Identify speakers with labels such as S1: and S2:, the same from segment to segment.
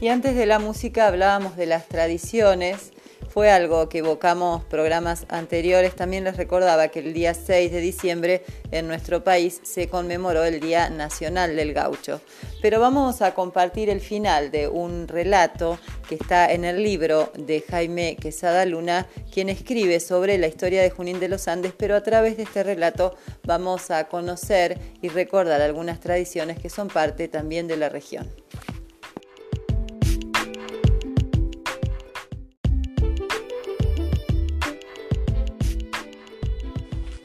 S1: Y antes de la música hablábamos de las tradiciones. Fue algo que evocamos programas anteriores. También les recordaba que el día 6 de diciembre en nuestro país se conmemoró el Día Nacional del Gaucho. Pero vamos a compartir el final de un relato que está en el libro de Jaime Quesada Luna, quien escribe sobre la historia de Junín de los Andes, pero a través de este relato vamos a conocer y recordar algunas tradiciones que son parte también de la región.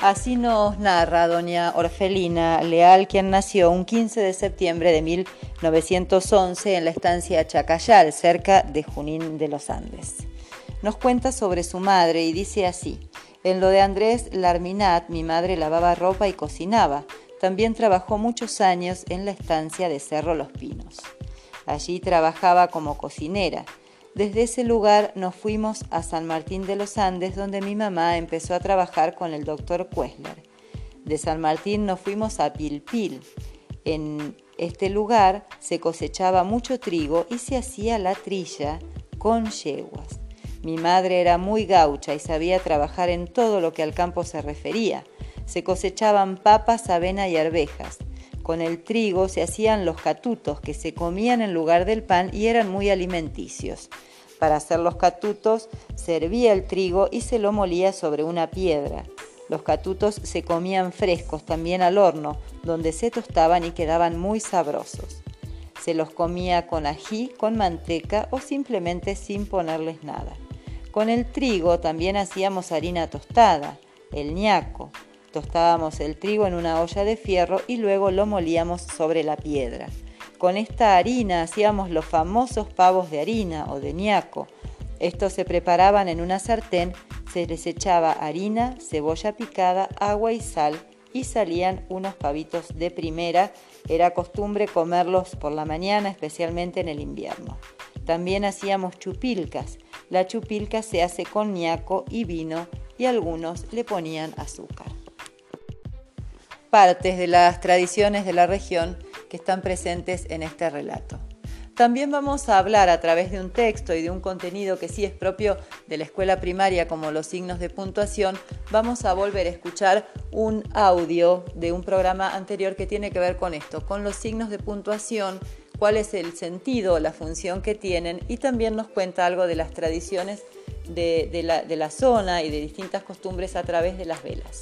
S1: Así nos narra doña Orfelina Leal, quien nació un 15 de septiembre de 1911 en la estancia Chacayal, cerca de Junín de los Andes. Nos cuenta sobre su madre y dice así, en lo de Andrés Larminat, mi madre lavaba ropa y cocinaba. También trabajó muchos años en la estancia de Cerro Los Pinos. Allí trabajaba como cocinera. Desde ese lugar nos fuimos a San Martín de los Andes, donde mi mamá empezó a trabajar con el doctor Kuesler. De San Martín nos fuimos a Pilpil. En este lugar se cosechaba mucho trigo y se hacía la trilla con yeguas. Mi madre era muy gaucha y sabía trabajar en todo lo que al campo se refería. Se cosechaban papas, avena y arvejas. Con el trigo se hacían los catutos que se comían en lugar del pan y eran muy alimenticios. Para hacer los catutos servía el trigo y se lo molía sobre una piedra. Los catutos se comían frescos también al horno, donde se tostaban y quedaban muy sabrosos. Se los comía con ají, con manteca o simplemente sin ponerles nada. Con el trigo también hacíamos harina tostada, el ñaco. Tostábamos el trigo en una olla de fierro y luego lo molíamos sobre la piedra. Con esta harina hacíamos los famosos pavos de harina o de ñaco. Estos se preparaban en una sartén, se les echaba harina, cebolla picada, agua y sal y salían unos pavitos de primera. Era costumbre comerlos por la mañana, especialmente en el invierno. También hacíamos chupilcas. La chupilca se hace con ñaco y vino y algunos le ponían azúcar. Partes de las tradiciones de la región que están presentes en este relato. También vamos a hablar a través de un texto y de un contenido que sí es propio de la escuela primaria como los signos de puntuación, vamos a volver a escuchar un audio de un programa anterior que tiene que ver con esto, con los signos de puntuación, cuál es el sentido, la función que tienen y también nos cuenta algo de las tradiciones de, la, de la zona y de distintas costumbres a través de las velas.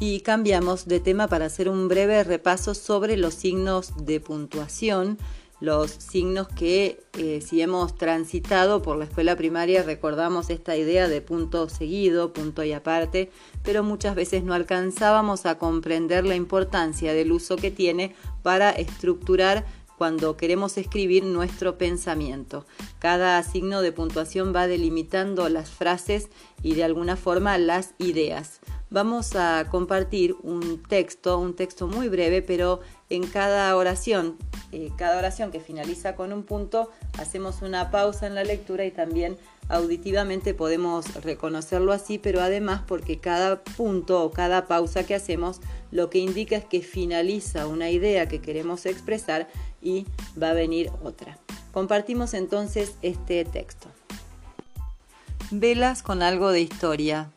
S1: Y cambiamos de tema para hacer un breve repaso sobre los signos de puntuación, los signos que eh, si hemos transitado por la escuela primaria recordamos esta idea de punto seguido, punto y aparte, pero muchas veces no alcanzábamos a comprender la importancia del uso que tiene para estructurar cuando queremos escribir nuestro pensamiento. Cada signo de puntuación va delimitando las frases y de alguna forma las ideas vamos a compartir un texto, un texto muy breve, pero en cada oración, eh, cada oración que finaliza con un punto, hacemos una pausa en la lectura y también auditivamente podemos reconocerlo así, pero además porque cada punto o cada pausa que hacemos lo que indica es que finaliza una idea que queremos expresar y va a venir otra. Compartimos entonces este texto. Velas con algo de historia,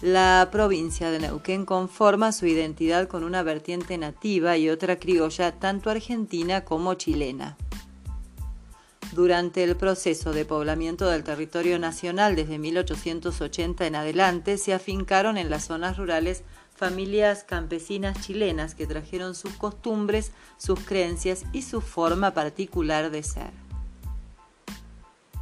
S1: la provincia de Neuquén conforma su identidad con una vertiente nativa y otra criolla tanto argentina como chilena. Durante el proceso de poblamiento del territorio nacional desde 1880 en adelante se afincaron en las zonas rurales familias campesinas chilenas que trajeron sus costumbres, sus creencias y su forma particular de ser.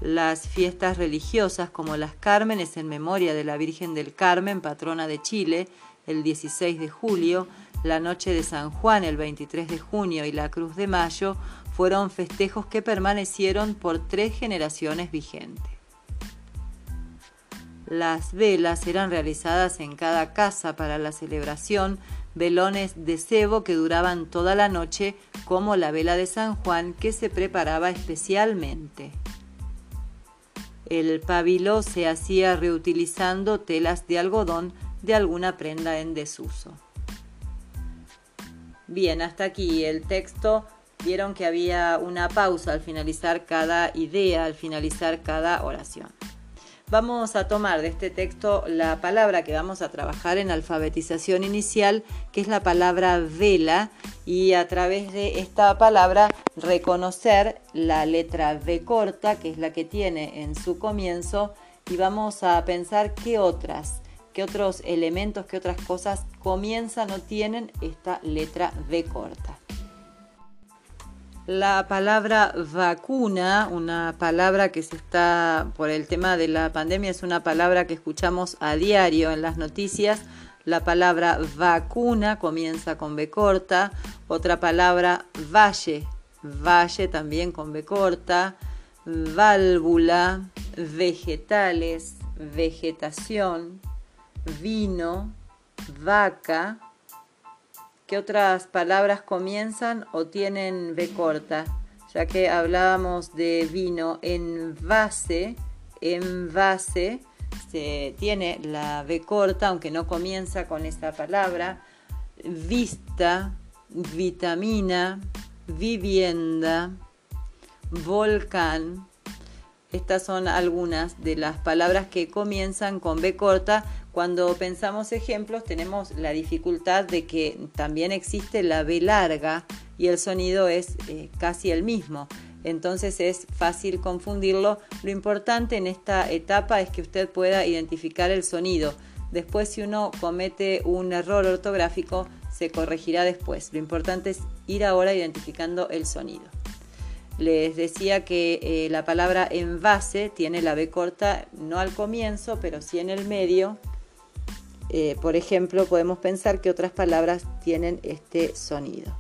S1: Las fiestas religiosas como las Cármenes en memoria de la Virgen del Carmen, patrona de Chile, el 16 de julio, la Noche de San Juan el 23 de junio y la Cruz de Mayo fueron festejos que permanecieron por tres generaciones vigentes. Las velas eran realizadas en cada casa para la celebración, velones de cebo que duraban toda la noche, como la vela de San Juan que se preparaba especialmente. El pabilo se hacía reutilizando telas de algodón de alguna prenda en desuso. Bien, hasta aquí el texto. Vieron que había una pausa al finalizar cada idea, al finalizar cada oración. Vamos a tomar de este texto la palabra que vamos a trabajar en alfabetización inicial, que es la palabra vela, y a través de esta palabra reconocer la letra V corta, que es la que tiene en su comienzo, y vamos a pensar qué otras, qué otros elementos, qué otras cosas comienzan o tienen esta letra V corta. La palabra vacuna, una palabra que se está, por el tema de la pandemia, es una palabra que escuchamos a diario en las noticias. La palabra vacuna comienza con B corta. Otra palabra valle, valle también con B corta. Válvula, vegetales, vegetación, vino, vaca, ¿Qué otras palabras comienzan o tienen B corta? Ya que hablábamos de vino en base, en base, se tiene la B corta, aunque no comienza con esta palabra. Vista, vitamina, vivienda, volcán. Estas son algunas de las palabras que comienzan con B corta cuando pensamos ejemplos tenemos la dificultad de que también existe la B larga y el sonido es eh, casi el mismo. Entonces es fácil confundirlo. Lo importante en esta etapa es que usted pueda identificar el sonido. Después si uno comete un error ortográfico se corregirá después. Lo importante es ir ahora identificando el sonido. Les decía que eh, la palabra envase tiene la B corta no al comienzo, pero sí en el medio eh, por ejemplo, podemos pensar que otras palabras tienen este sonido.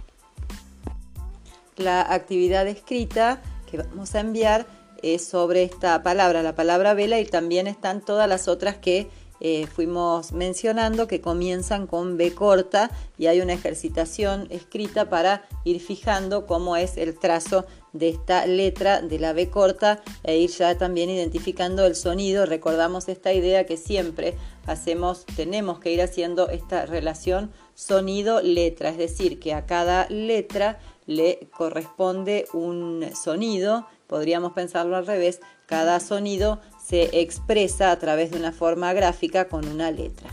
S1: La actividad escrita que vamos a enviar es sobre esta palabra, la palabra vela, y también están todas las otras que eh, fuimos mencionando que comienzan con B corta y hay una ejercitación escrita para ir fijando cómo es el trazo de esta letra de la B corta e ir ya también identificando el sonido. Recordamos esta idea que siempre hacemos, tenemos que ir haciendo esta relación sonido-letra, es decir, que a cada letra le corresponde un sonido, podríamos pensarlo al revés, cada sonido se expresa a través de una forma gráfica con una letra.